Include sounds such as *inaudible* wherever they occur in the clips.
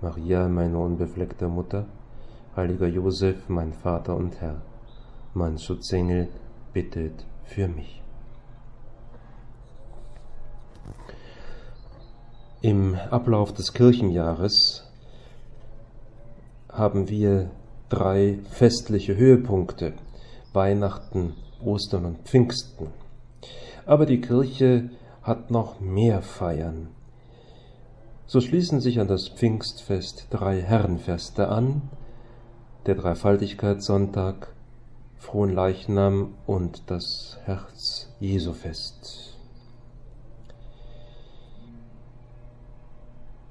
Maria, meine unbefleckte Mutter, heiliger Josef, mein Vater und Herr, mein Schutzengel, bittet für mich. Im Ablauf des Kirchenjahres haben wir drei festliche Höhepunkte, Weihnachten, Ostern und Pfingsten. Aber die Kirche hat noch mehr Feiern. So schließen sich an das Pfingstfest drei Herrenfeste an, der Dreifaltigkeitssonntag, Fronleichnam und das Herz Jesu Fest.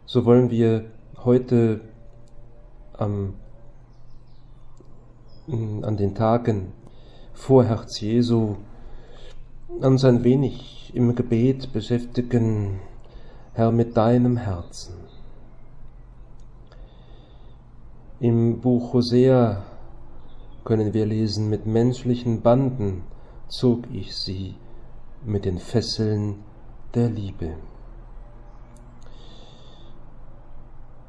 So wollen wir heute am, an den Tagen vor Herz Jesu uns ein wenig im Gebet beschäftigen, Herr, mit deinem Herzen. Im Buch Hosea können wir lesen, mit menschlichen Banden zog ich sie mit den Fesseln der Liebe.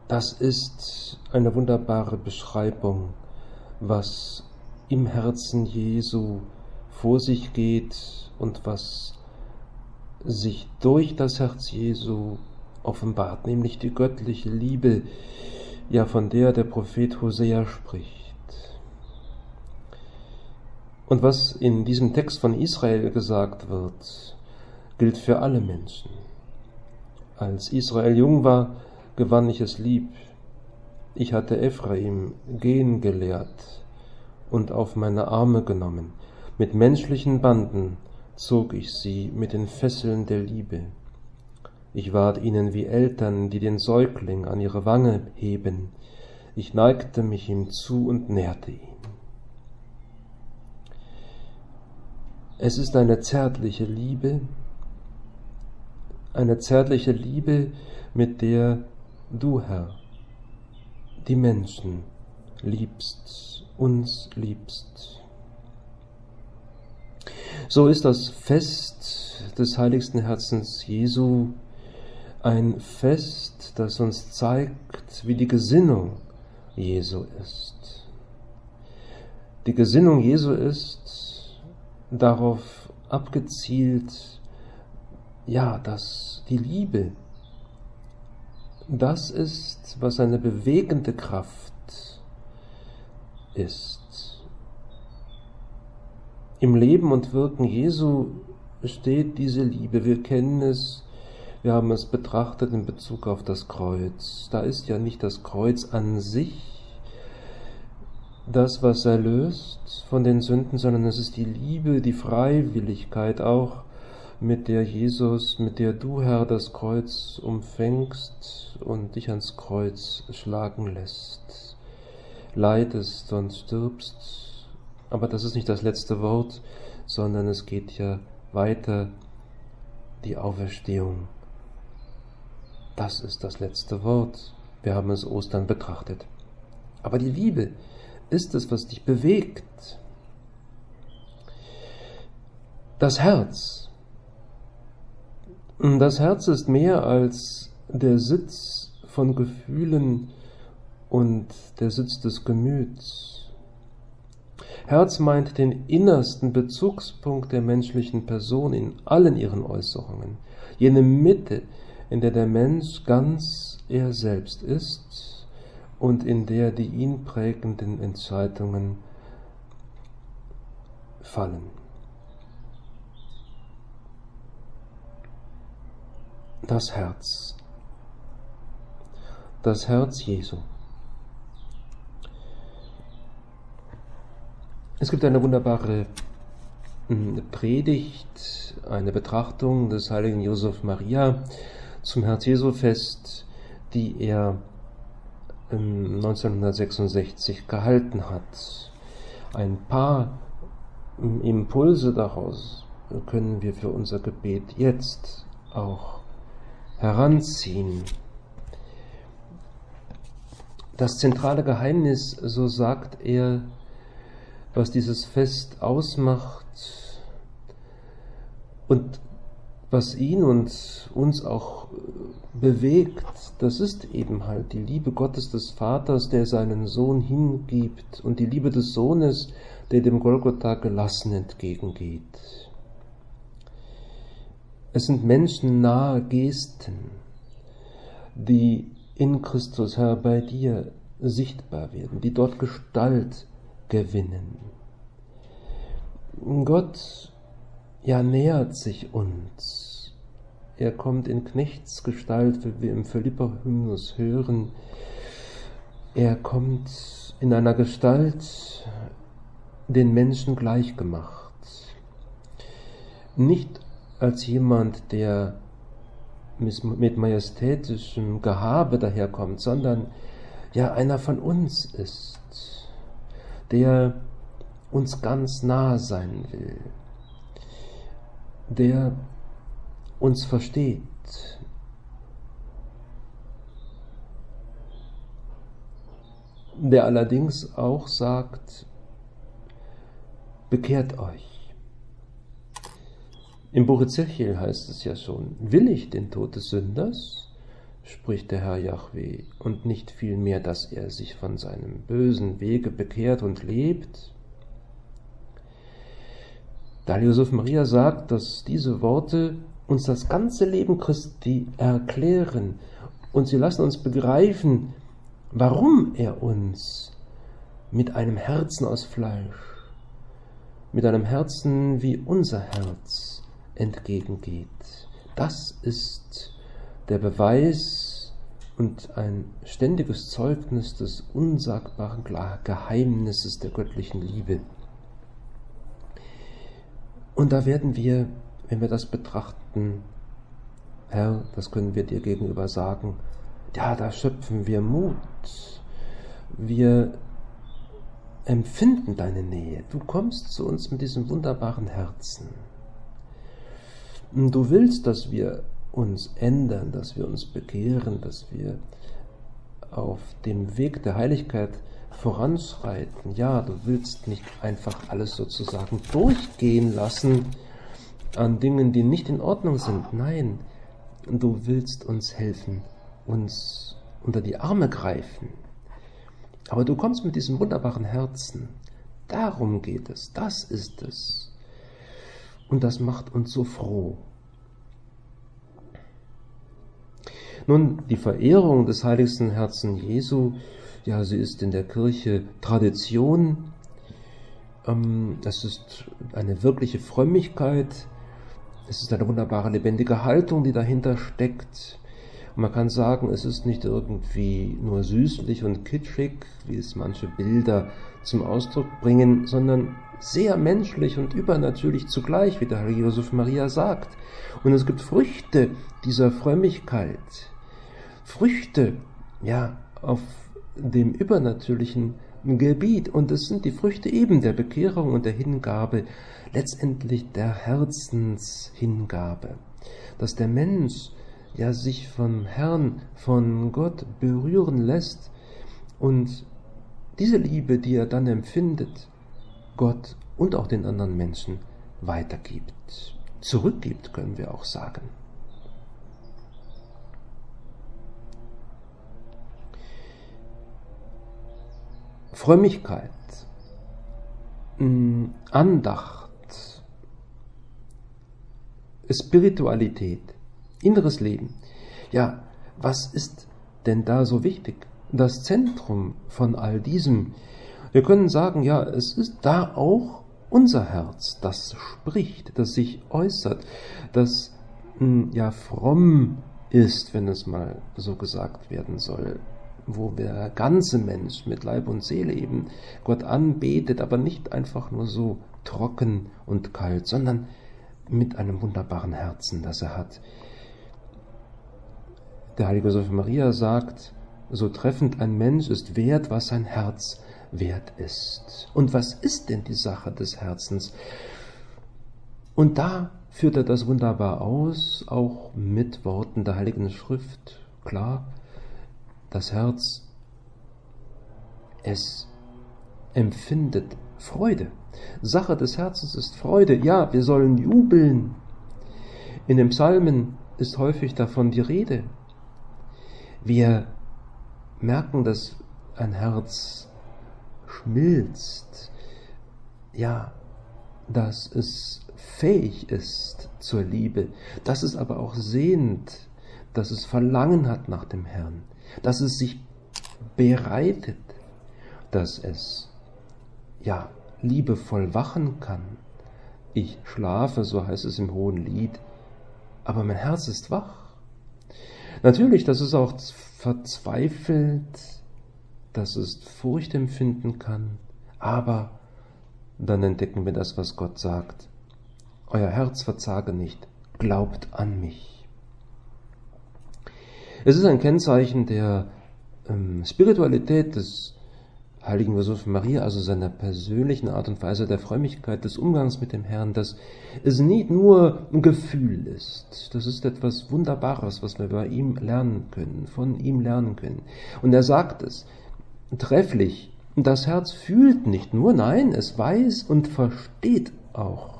Das ist eine wunderbare Beschreibung, was im Herzen Jesu vor sich geht und was sich durch das Herz Jesu offenbart, nämlich die göttliche Liebe, ja von der der Prophet Hosea spricht. Und was in diesem Text von Israel gesagt wird, gilt für alle Menschen. Als Israel jung war, gewann ich es lieb. Ich hatte Ephraim gehen gelehrt und auf meine Arme genommen. Mit menschlichen Banden zog ich sie mit den Fesseln der Liebe. Ich ward ihnen wie Eltern, die den Säugling an ihre Wange heben. Ich neigte mich ihm zu und nährte ihn. Es ist eine zärtliche Liebe, eine zärtliche Liebe, mit der du, Herr, die Menschen liebst, uns liebst. So ist das Fest des heiligsten Herzens Jesu ein Fest, das uns zeigt, wie die Gesinnung Jesu ist. Die Gesinnung Jesu ist darauf abgezielt, ja, dass die Liebe, das ist, was eine bewegende Kraft ist. Im Leben und Wirken Jesu steht diese Liebe. Wir kennen es, wir haben es betrachtet in Bezug auf das Kreuz. Da ist ja nicht das Kreuz an sich das, was erlöst von den Sünden, sondern es ist die Liebe, die Freiwilligkeit auch, mit der Jesus, mit der du, Herr, das Kreuz umfängst und dich ans Kreuz schlagen lässt, leidest und stirbst aber das ist nicht das letzte Wort, sondern es geht ja weiter die Auferstehung. Das ist das letzte Wort. Wir haben es Ostern betrachtet. Aber die Liebe ist es, was dich bewegt. Das Herz. Das Herz ist mehr als der Sitz von Gefühlen und der Sitz des Gemüts. Herz meint den innersten Bezugspunkt der menschlichen Person in allen ihren Äußerungen, jene Mitte, in der der Mensch ganz er selbst ist und in der die ihn prägenden Entscheidungen fallen. Das Herz. Das Herz Jesu. Es gibt eine wunderbare hm, Predigt, eine Betrachtung des heiligen Josef Maria zum Herz Jesu Fest, die er 1966 gehalten hat. Ein paar Impulse daraus können wir für unser Gebet jetzt auch heranziehen. Das zentrale Geheimnis, so sagt er, was dieses Fest ausmacht und was ihn und uns auch bewegt, das ist eben halt die Liebe Gottes des Vaters, der seinen Sohn hingibt und die Liebe des Sohnes, der dem Golgotha gelassen entgegengeht. Es sind menschennahe Gesten, die in Christus, Herr, bei dir sichtbar werden, die dort Gestalt gewinnen. Gott ja nähert sich uns. Er kommt in Knechtsgestalt, wie wir im Philipper-Hymnus hören. Er kommt in einer Gestalt den Menschen gleichgemacht. Nicht als jemand, der mit majestätischem Gehabe daherkommt, sondern ja einer von uns ist, der uns ganz nah sein will, der uns versteht. Der allerdings auch sagt, bekehrt euch. Im Buch Ezechiel heißt es ja schon, will ich den Tod des Sünders? Spricht der Herr Yahweh, und nicht vielmehr, dass er sich von seinem bösen Wege bekehrt und lebt? Da Josef Maria sagt, dass diese Worte uns das ganze Leben Christi erklären und sie lassen uns begreifen, warum er uns mit einem Herzen aus Fleisch, mit einem Herzen wie unser Herz entgegengeht. Das ist der Beweis und ein ständiges Zeugnis des unsagbaren Geheimnisses der göttlichen Liebe. Und da werden wir, wenn wir das betrachten, Herr, das können wir dir gegenüber sagen, ja, da schöpfen wir Mut. Wir empfinden deine Nähe. Du kommst zu uns mit diesem wunderbaren Herzen. Du willst, dass wir uns ändern, dass wir uns bekehren, dass wir auf dem Weg der Heiligkeit voranschreiten. Ja, du willst nicht einfach alles sozusagen durchgehen lassen an Dingen, die nicht in Ordnung sind. Nein, du willst uns helfen, uns unter die Arme greifen. Aber du kommst mit diesem wunderbaren Herzen. Darum geht es, das ist es. Und das macht uns so froh. Nun, die Verehrung des heiligsten Herzen Jesu ja, sie ist in der Kirche Tradition. Ähm, es ist eine wirkliche Frömmigkeit. Es ist eine wunderbare lebendige Haltung, die dahinter steckt. Und man kann sagen, es ist nicht irgendwie nur süßlich und kitschig, wie es manche Bilder zum Ausdruck bringen, sondern sehr menschlich und übernatürlich zugleich, wie der Heilige Josef Maria sagt. Und es gibt Früchte dieser Frömmigkeit. Früchte, ja, auf dem übernatürlichen Gebiet. Und es sind die Früchte eben der Bekehrung und der Hingabe, letztendlich der Herzenshingabe. Dass der Mensch ja sich vom Herrn, von Gott berühren lässt und diese Liebe, die er dann empfindet, Gott und auch den anderen Menschen weitergibt. Zurückgibt, können wir auch sagen. Frömmigkeit, mm, Andacht, Spiritualität, inneres Leben. Ja, was ist denn da so wichtig? Das Zentrum von all diesem. Wir können sagen, ja, es ist da auch unser Herz, das spricht, das sich äußert, das mm, ja fromm ist, wenn es mal so gesagt werden soll wo der ganze Mensch mit Leib und Seele eben Gott anbetet, aber nicht einfach nur so trocken und kalt, sondern mit einem wunderbaren Herzen, das er hat. Der heilige Josef Maria sagt, so treffend ein Mensch ist wert, was sein Herz wert ist. Und was ist denn die Sache des Herzens? Und da führt er das wunderbar aus, auch mit Worten der Heiligen Schrift. Klar, das Herz, es empfindet Freude. Sache des Herzens ist Freude. Ja, wir sollen jubeln. In den Psalmen ist häufig davon die Rede. Wir merken, dass ein Herz schmilzt. Ja, dass es fähig ist zur Liebe, dass es aber auch sehnt, dass es Verlangen hat nach dem Herrn, dass es sich bereitet, dass es ja liebevoll wachen kann. Ich schlafe, so heißt es im hohen Lied, aber mein Herz ist wach. Natürlich, dass es auch verzweifelt, dass es Furcht empfinden kann, aber dann entdecken wir das, was Gott sagt. Euer Herz verzage nicht, glaubt an mich. Es ist ein Kennzeichen der ähm, Spiritualität des heiligen Josef Maria, also seiner persönlichen Art und Weise der Frömmigkeit, des Umgangs mit dem Herrn, dass es nicht nur ein Gefühl ist. Das ist etwas Wunderbares, was wir bei ihm lernen können, von ihm lernen können. Und er sagt es trefflich, das Herz fühlt nicht nur, nein, es weiß und versteht auch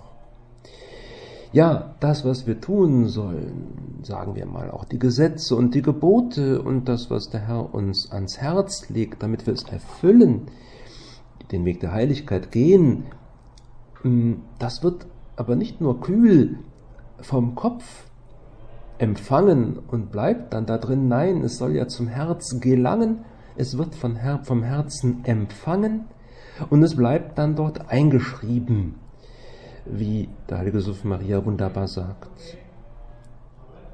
ja, das, was wir tun sollen, sagen wir mal, auch die Gesetze und die Gebote und das, was der Herr uns ans Herz legt, damit wir es erfüllen, den Weg der Heiligkeit gehen, mm, das wird aber nicht nur kühl vom Kopf empfangen und bleibt dann da drin, nein, es soll ja zum Herz gelangen, es wird vom Herzen empfangen und es bleibt dann dort eingeschrieben wie der heilige Josef Maria wunderbar sagt.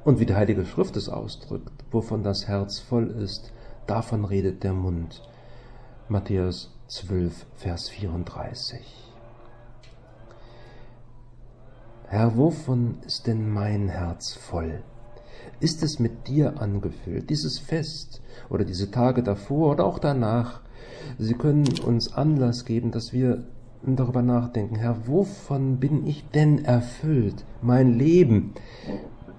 Und wie die heilige Schrift es ausdrückt, wovon das Herz voll ist, davon redet der Mund. Matthäus 12, Vers 34. Herr, wovon ist denn mein Herz voll? Ist es mit dir angefüllt? Dieses Fest oder diese Tage davor oder auch danach, sie können uns Anlass geben, dass wir darüber nachdenken, Herr, wovon bin ich denn erfüllt? Mein Leben,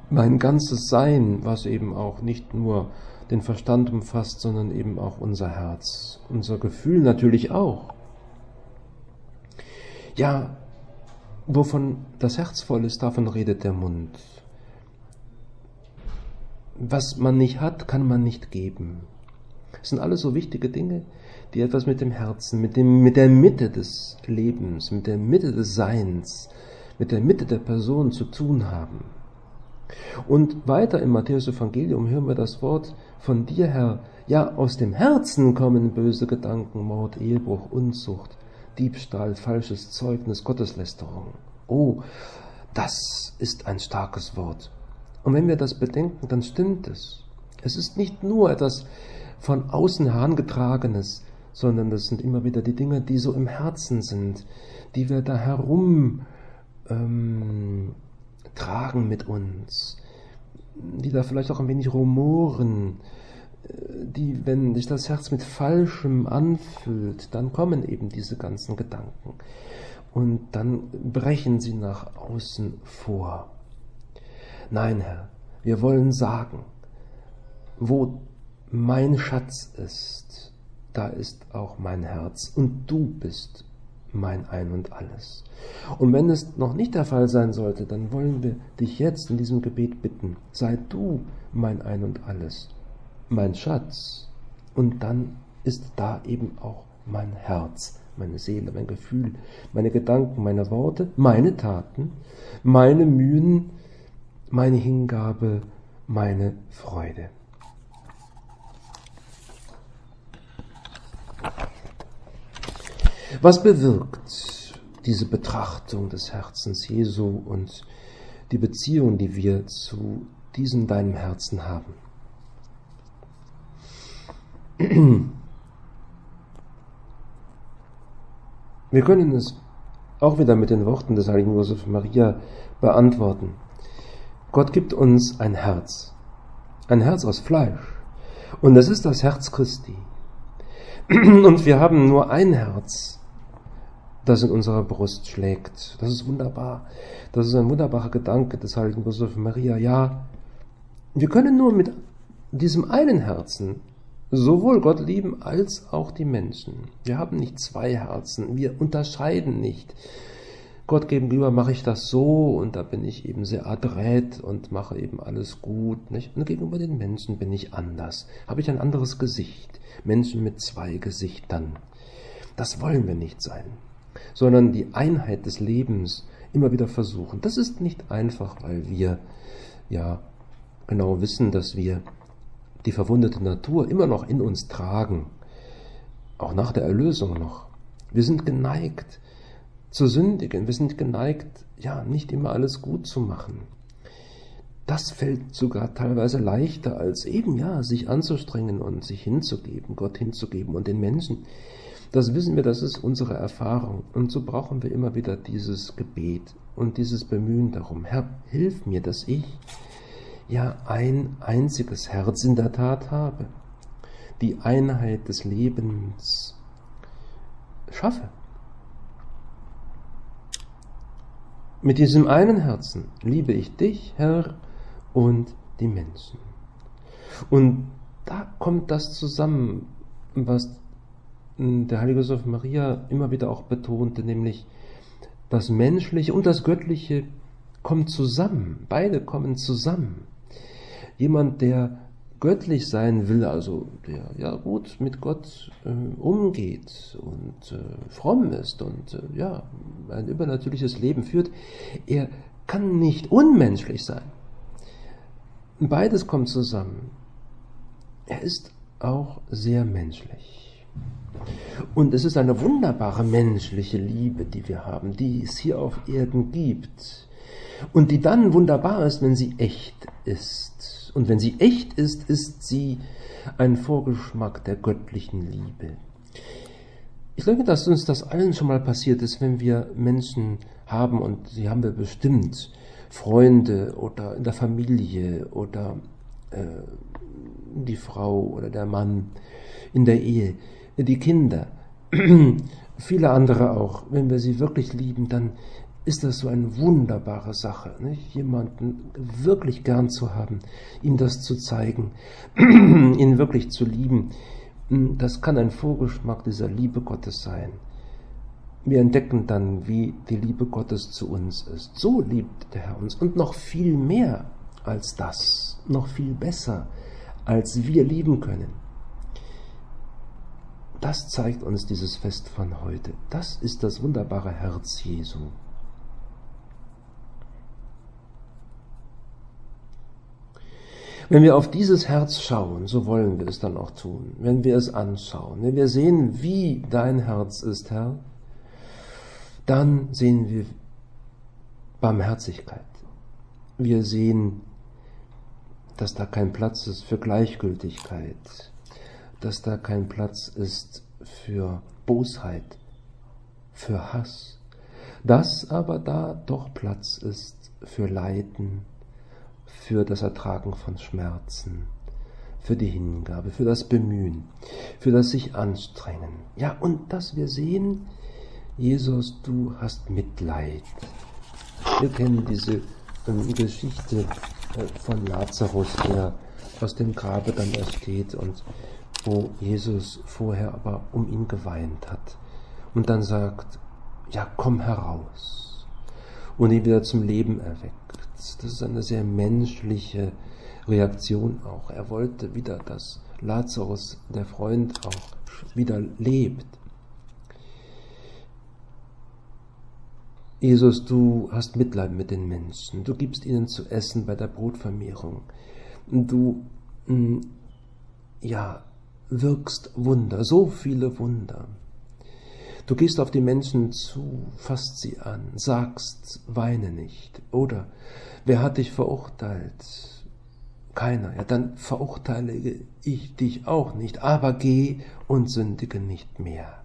mein ganzes Sein, was eben auch nicht nur den Verstand umfasst, sondern eben auch unser Herz, unser Gefühl natürlich auch. Ja, wovon das Herz voll ist, davon redet der Mund. Was man nicht hat, kann man nicht geben. Das sind alles so wichtige Dinge, die etwas mit dem Herzen, mit, dem, mit der Mitte des Lebens, mit der Mitte des Seins, mit der Mitte der Person zu tun haben. Und weiter im Matthäus-Evangelium hören wir das Wort von dir, Herr. Ja, aus dem Herzen kommen böse Gedanken, Mord, Ehebruch, Unzucht, Diebstahl, falsches Zeugnis, Gotteslästerung. Oh, das ist ein starkes Wort. Und wenn wir das bedenken, dann stimmt es. Es ist nicht nur etwas von außen herangetragenes, sondern das sind immer wieder die Dinge, die so im Herzen sind, die wir da herum ähm, tragen mit uns, die da vielleicht auch ein wenig rumoren, äh, die, wenn sich das Herz mit Falschem anfühlt, dann kommen eben diese ganzen Gedanken und dann brechen sie nach außen vor. Nein, Herr, wir wollen sagen, wo mein Schatz ist, da ist auch mein Herz und du bist mein Ein und alles. Und wenn es noch nicht der Fall sein sollte, dann wollen wir dich jetzt in diesem Gebet bitten, sei du mein Ein und alles, mein Schatz. Und dann ist da eben auch mein Herz, meine Seele, mein Gefühl, meine Gedanken, meine Worte, meine Taten, meine Mühen, meine Hingabe, meine Freude. Was bewirkt diese Betrachtung des Herzens Jesu und die Beziehung, die wir zu diesem deinem Herzen haben? Wir können es auch wieder mit den Worten des heiligen Josef Maria beantworten. Gott gibt uns ein Herz, ein Herz aus Fleisch, Und das ist das Herz Christi. Und wir haben nur ein Herz, das in unserer Brust schlägt. Das ist wunderbar. Das ist ein wunderbarer Gedanke des heiligen Josef Maria. Ja, wir können nur mit diesem einen Herzen sowohl Gott lieben als auch die Menschen. Wir haben nicht zwei Herzen. Wir unterscheiden nicht. Gott gegenüber mache ich das so und da bin ich eben sehr adrett und mache eben alles gut. Nicht? Und gegenüber den Menschen bin ich anders. Habe ich ein anderes Gesicht. Menschen mit zwei Gesichtern. Das wollen wir nicht sein, sondern die Einheit des Lebens immer wieder versuchen. Das ist nicht einfach, weil wir ja genau wissen, dass wir die verwundete Natur immer noch in uns tragen, auch nach der Erlösung noch. Wir sind geneigt zu sündigen, wir sind geneigt, ja, nicht immer alles gut zu machen. Das fällt sogar teilweise leichter, als eben, ja, sich anzustrengen und sich hinzugeben, Gott hinzugeben und den Menschen. Das wissen wir, das ist unsere Erfahrung. Und so brauchen wir immer wieder dieses Gebet und dieses Bemühen darum. Herr, hilf mir, dass ich ja ein einziges Herz in der Tat habe, die Einheit des Lebens schaffe. Mit diesem einen Herzen liebe ich dich, Herr, und die Menschen. Und da kommt das zusammen, was der heilige Josef Maria immer wieder auch betonte, nämlich das Menschliche und das Göttliche kommt zusammen. Beide kommen zusammen jemand, der göttlich sein will, also der ja gut mit Gott äh, umgeht und äh, fromm ist und äh, ja ein übernatürliches Leben führt, er kann nicht unmenschlich sein. Beides kommt zusammen. Er ist auch sehr menschlich. Und es ist eine wunderbare menschliche Liebe, die wir haben, die es hier auf Erden gibt. Und die dann wunderbar ist, wenn sie echt ist. Und wenn sie echt ist, ist sie ein Vorgeschmack der göttlichen Liebe. Ich denke, dass uns das allen schon mal passiert ist, wenn wir Menschen haben, und sie haben wir bestimmt, Freunde oder in der Familie oder äh, die Frau oder der Mann in der Ehe, die Kinder, *clears throat* viele andere auch. Wenn wir sie wirklich lieben, dann ist das so eine wunderbare Sache, nicht? jemanden wirklich gern zu haben, ihm das zu zeigen, *clears throat* ihn wirklich zu lieben. Das kann ein Vorgeschmack dieser Liebe Gottes sein. Wir entdecken dann, wie die Liebe Gottes zu uns ist. So liebt der Herr uns und noch viel mehr als das, noch viel besser, als wir lieben können. Das zeigt uns dieses Fest von heute. Das ist das wunderbare Herz Jesu. Wenn wir auf dieses Herz schauen, so wollen wir es dann auch tun, wenn wir es anschauen, wenn wir sehen, wie dein Herz ist, Herr, dann sehen wir Barmherzigkeit. Wir sehen, dass da kein Platz ist für Gleichgültigkeit, dass da kein Platz ist für Bosheit, für Hass, dass aber da doch Platz ist für Leiden, für das Ertragen von Schmerzen, für die Hingabe, für das Bemühen, für das sich anstrengen. Ja, und dass wir sehen, Jesus, du hast Mitleid. Wir kennen diese ähm, Geschichte äh, von Lazarus, der aus dem Grabe dann ersteht und wo Jesus vorher aber um ihn geweint hat und dann sagt, ja, komm heraus und ihn wieder zum Leben erweckt. Das ist eine sehr menschliche Reaktion auch. Er wollte wieder, dass Lazarus, der Freund, auch wieder lebt. Jesus, du hast Mitleid mit den Menschen. Du gibst ihnen zu essen bei der Brotvermehrung. Du, mm, ja, wirkst Wunder, so viele Wunder. Du gehst auf die Menschen zu, fasst sie an, sagst, weine nicht. Oder wer hat dich verurteilt? Keiner. Ja, dann verurteile ich dich auch nicht, aber geh und sündige nicht mehr.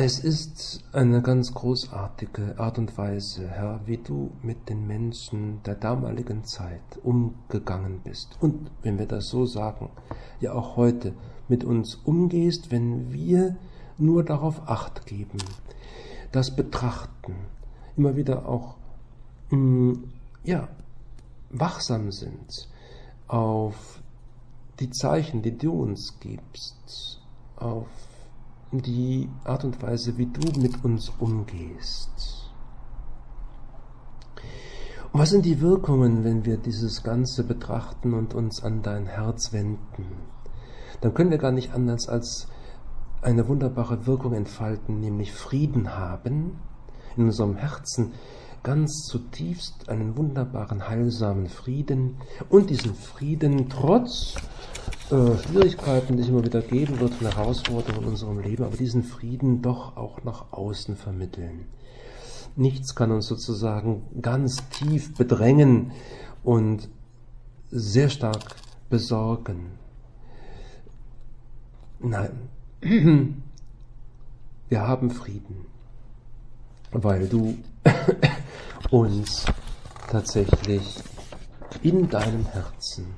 Es ist eine ganz großartige Art und Weise, Herr, wie du mit den Menschen der damaligen Zeit umgegangen bist. Und wenn wir das so sagen, ja auch heute mit uns umgehst, wenn wir nur darauf acht geben, das betrachten, immer wieder auch mm, ja, wachsam sind auf die Zeichen, die du uns gibst, auf die Art und Weise, wie du mit uns umgehst. Und was sind die Wirkungen, wenn wir dieses Ganze betrachten und uns an dein Herz wenden? Dann können wir gar nicht anders als eine wunderbare Wirkung entfalten, nämlich Frieden haben in unserem Herzen, ganz zutiefst einen wunderbaren, heilsamen Frieden und diesen Frieden trotz äh, Schwierigkeiten, die es immer wieder geben wird, von Herausforderungen in unserem Leben, aber diesen Frieden doch auch nach außen vermitteln. Nichts kann uns sozusagen ganz tief bedrängen und sehr stark besorgen. Nein, *clears throat* wir haben Frieden, weil du *coughs* uns tatsächlich in deinem Herzen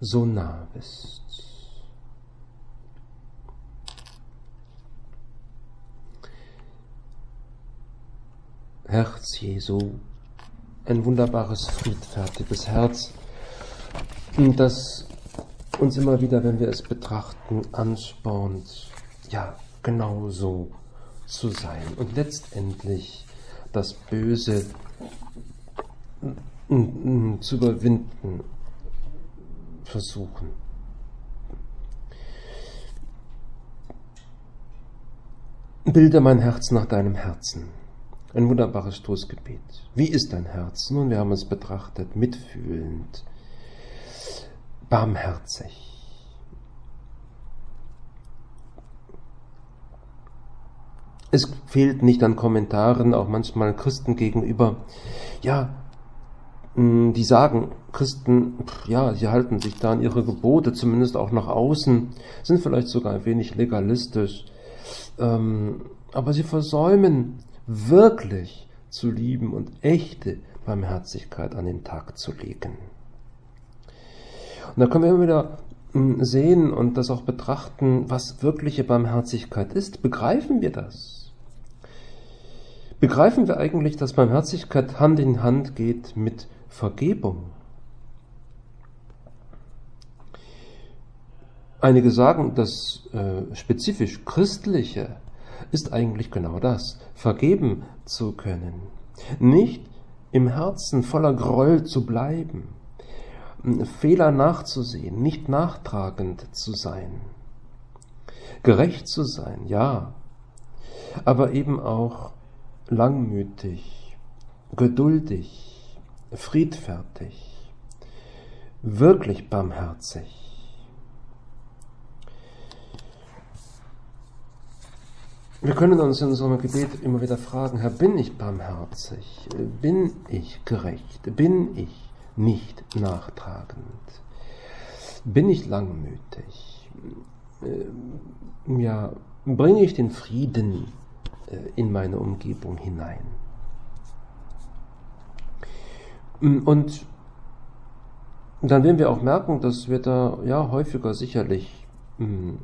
so nah bist. Herz Jesu, ein wunderbares, friedfertiges Herz, das uns immer wieder, wenn wir es betrachten, anspornt, ja, genau so zu sein und letztendlich das Böse zu überwinden versuchen. Bilde mein Herz nach deinem Herzen. Ein wunderbares Stoßgebet. Wie ist dein Herz? Nun, wir haben es betrachtet, mitfühlend, barmherzig. Es fehlt nicht an Kommentaren, auch manchmal Christen gegenüber. Ja, hm, die sagen, Christen, ja, sie halten sich da an ihre Gebote, zumindest auch nach außen, sind vielleicht sogar ein wenig legalistisch, ähm, aber sie versäumen wirklich zu lieben und echte Barmherzigkeit an den Tag zu legen. Und da können wir immer wieder hm, sehen und das auch betrachten, was wirkliche Barmherzigkeit ist. Begreifen wir das? Begreifen wir eigentlich, dass Barmherzigkeit Hand in Hand geht mit Vergebung? Einige sagen, das äh, spezifisch Christliche ist eigentlich genau das, vergeben zu können. Nicht im Herzen voller Groll zu bleiben, Fehler nachzusehen, nicht nachtragend zu sein, gerecht zu sein, ja, aber eben auch langmütig, geduldig, friedfertig, wirklich barmherzig. Wir können uns in unserem Gebet immer wieder fragen, Herr, bin ich barmherzig? Bin ich gerecht? Bin ich nicht nachtragend? Bin ich langmütig? Ja, bringe ich den Frieden in meine Umgebung hinein. Mm, und dann werden wir auch merken, dass wir da ja häufiger sicherlich mh, mm,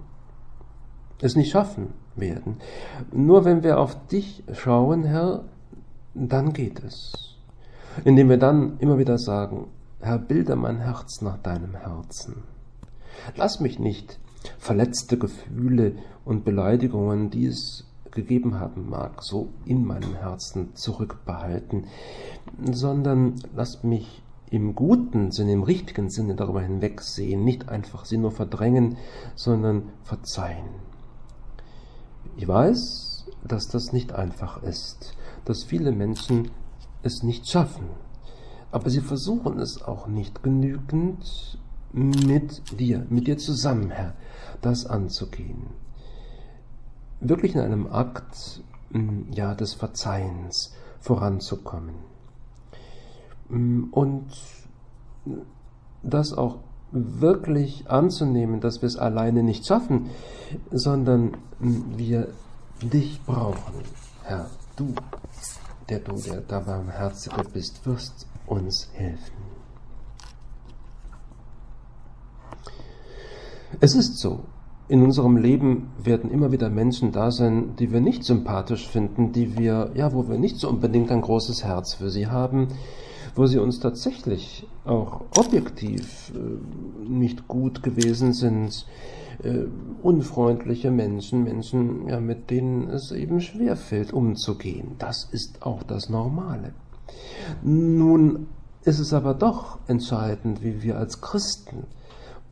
es nicht schaffen werden. Nur wenn wir auf dich schauen, Herr, dann geht es. Indem wir dann immer wieder sagen, Herr, bilde mein Herz nach deinem Herzen. Lass mich nicht verletzte Gefühle und Beleidigungen, die es gegeben haben mag, so in meinem Herzen zurückbehalten, sondern lasst mich im guten Sinne, im richtigen Sinne darüber hinwegsehen, nicht einfach sie nur verdrängen, sondern verzeihen. Ich weiß, dass das nicht einfach ist, dass viele Menschen es nicht schaffen, aber sie versuchen es auch nicht genügend mit dir, mit dir zusammen, Herr, das anzugehen wirklich in einem Akt mm, ja, des Verzeihens voranzukommen. Mm, und das auch wirklich anzunehmen, dass wir es alleine nicht schaffen, sondern mm, wir dich brauchen, Herr, du, der du der da barmherzige bist, wirst uns helfen. Es ist so, in unserem Leben werden immer wieder Menschen da sein, die wir nicht sympathisch finden, die wir, ja, wo wir nicht so unbedingt ein großes Herz für sie haben, wo sie uns tatsächlich auch objektiv äh, nicht gut gewesen sind, äh, unfreundliche Menschen, Menschen, ja, mit denen es eben schwerfällt, umzugehen. Das ist auch das Normale. Nun ist es aber doch entscheidend, wie wir als Christen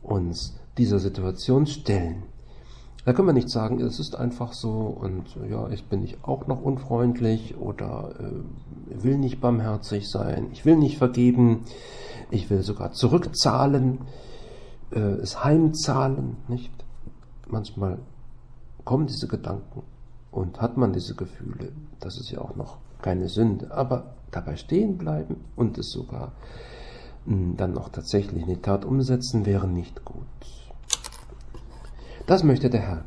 uns dieser Situation stellen. Da können wir nicht sagen, es ist einfach so und ja, ich bin nicht auch noch unfreundlich oder äh, will nicht barmherzig sein, ich will nicht vergeben, ich will sogar zurückzahlen, äh, es heimzahlen, nicht? Manchmal kommen diese Gedanken und hat man diese Gefühle, das ist ja auch noch keine Sünde, aber dabei stehen bleiben und es sogar mh, hm, dann auch tatsächlich in die Tat umsetzen, wäre nicht gut. Das möchte der Herr.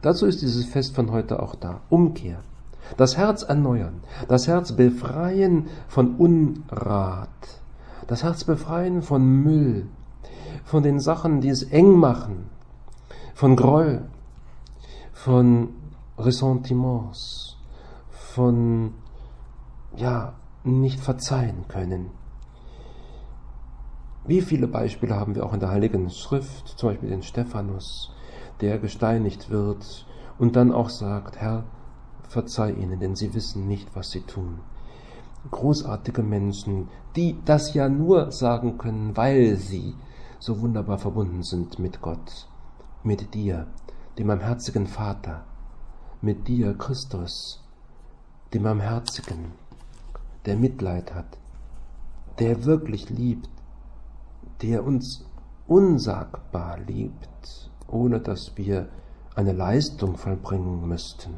Dazu ist dieses Fest von heute auch da. Umkehr. Das Herz erneuern. Das Herz befreien von Unrat. Das Herz befreien von Müll. Von den Sachen, die es eng machen. Von Groll. Von Ressentiments. Von, ja, nicht verzeihen können. Wie viele Beispiele haben wir auch in der Heiligen Schrift, zum Beispiel den Stephanus, der gesteinigt wird und dann auch sagt, Herr, verzeih ihnen, denn sie wissen nicht, was sie tun. Großartige Menschen, die das ja nur sagen können, weil sie so wunderbar verbunden sind mit Gott, mit dir, dem barmherzigen Vater, mit dir, Christus, dem barmherzigen, der Mitleid hat, der wirklich liebt, der uns unsagbar liebt ohne dass wir eine Leistung vollbringen müssten.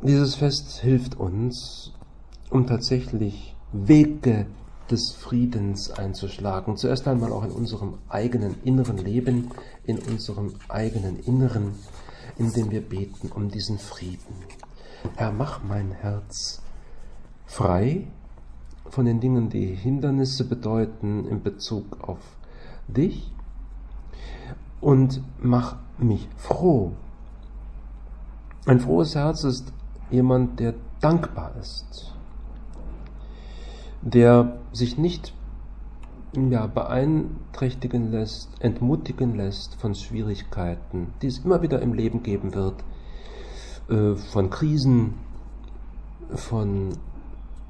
Dieses Fest hilft uns, um tatsächlich Wege des Friedens einzuschlagen. Zuerst einmal auch in unserem eigenen inneren Leben, in unserem eigenen Inneren, in dem wir beten um diesen Frieden. Herr, mach mein Herz frei von den Dingen, die Hindernisse bedeuten in Bezug auf dich und mach mich froh. Ein frohes Herz ist jemand, der dankbar ist, der sich nicht ja, beeinträchtigen lässt, entmutigen lässt von Schwierigkeiten, die es immer wieder im Leben geben wird, äh, von Krisen, von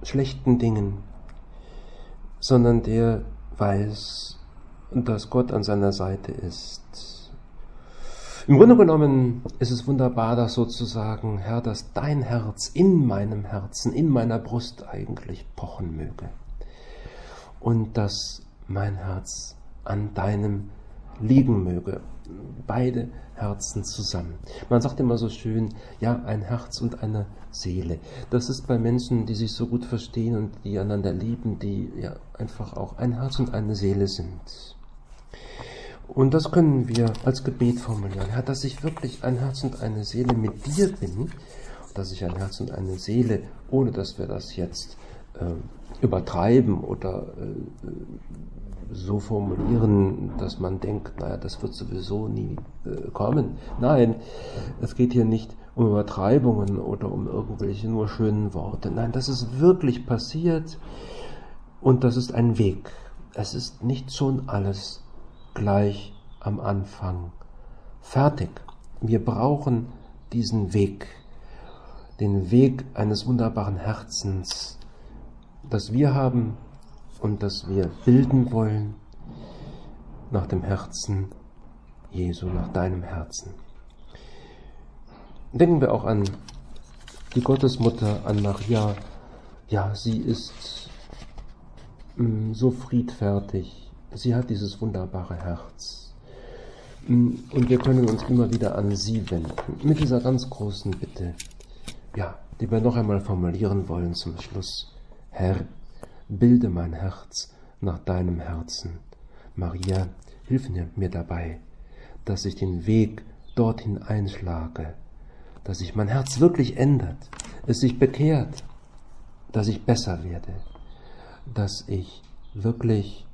schlechten Dingen, sondern der weiß, und dass Gott an seiner Seite ist. Im Grunde genommen ist es wunderbar, dass sozusagen, Herr, dass dein Herz in meinem Herzen, in meiner Brust eigentlich pochen möge. Und dass mein Herz an deinem liegen möge. Beide Herzen zusammen. Man sagt immer so schön, ja, ein Herz und eine Seele. Das ist bei Menschen, die sich so gut verstehen und die einander lieben, die ja einfach auch ein Herz und eine Seele sind. Und das können wir als Gebet formulieren. Herr, dass ich wirklich ein Herz und eine Seele mit dir bin, dass ich ein Herz und eine Seele, ohne dass wir das jetzt äh, übertreiben oder äh, so formulieren, dass man denkt, naja, das wird sowieso nie äh, kommen. Nein, es geht hier nicht um Übertreibungen oder um irgendwelche nur schönen Worte. Nein, das ist wirklich passiert und das ist ein Weg. Es ist nicht schon alles gleich am Anfang fertig. Wir brauchen diesen Weg, den Weg eines wunderbaren Herzens, das wir haben und das wir bilden wollen nach dem Herzen Jesu, nach deinem Herzen. Denken wir auch an die Gottesmutter, an Maria. Ja, sie ist mm, so friedfertig, Sie hat dieses wunderbare Herz. Und wir können uns immer wieder an sie wenden. Mit dieser ganz großen Bitte, ja, die wir noch einmal formulieren wollen zum Schluss. Herr, bilde mein Herz nach deinem Herzen. Maria, hilf mir dabei, dass ich den Weg dorthin einschlage, dass sich mein Herz wirklich ändert, es sich bekehrt, dass ich besser werde, dass ich wirklich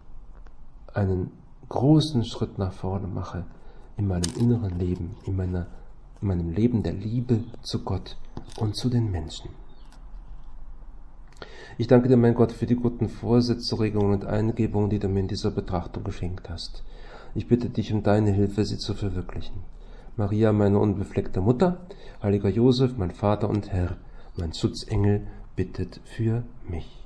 einen großen Schritt nach vorne mache in meinem inneren Leben, in, meiner, in meinem Leben der Liebe zu Gott und zu den Menschen. Ich danke dir, mein Gott, für die guten Vorsätze, Regungen und Eingebungen, die du mir in dieser Betrachtung geschenkt hast. Ich bitte dich um deine Hilfe, sie zu verwirklichen. Maria, meine unbefleckte Mutter, heiliger Josef, mein Vater und Herr, mein Schutzengel, bittet für mich.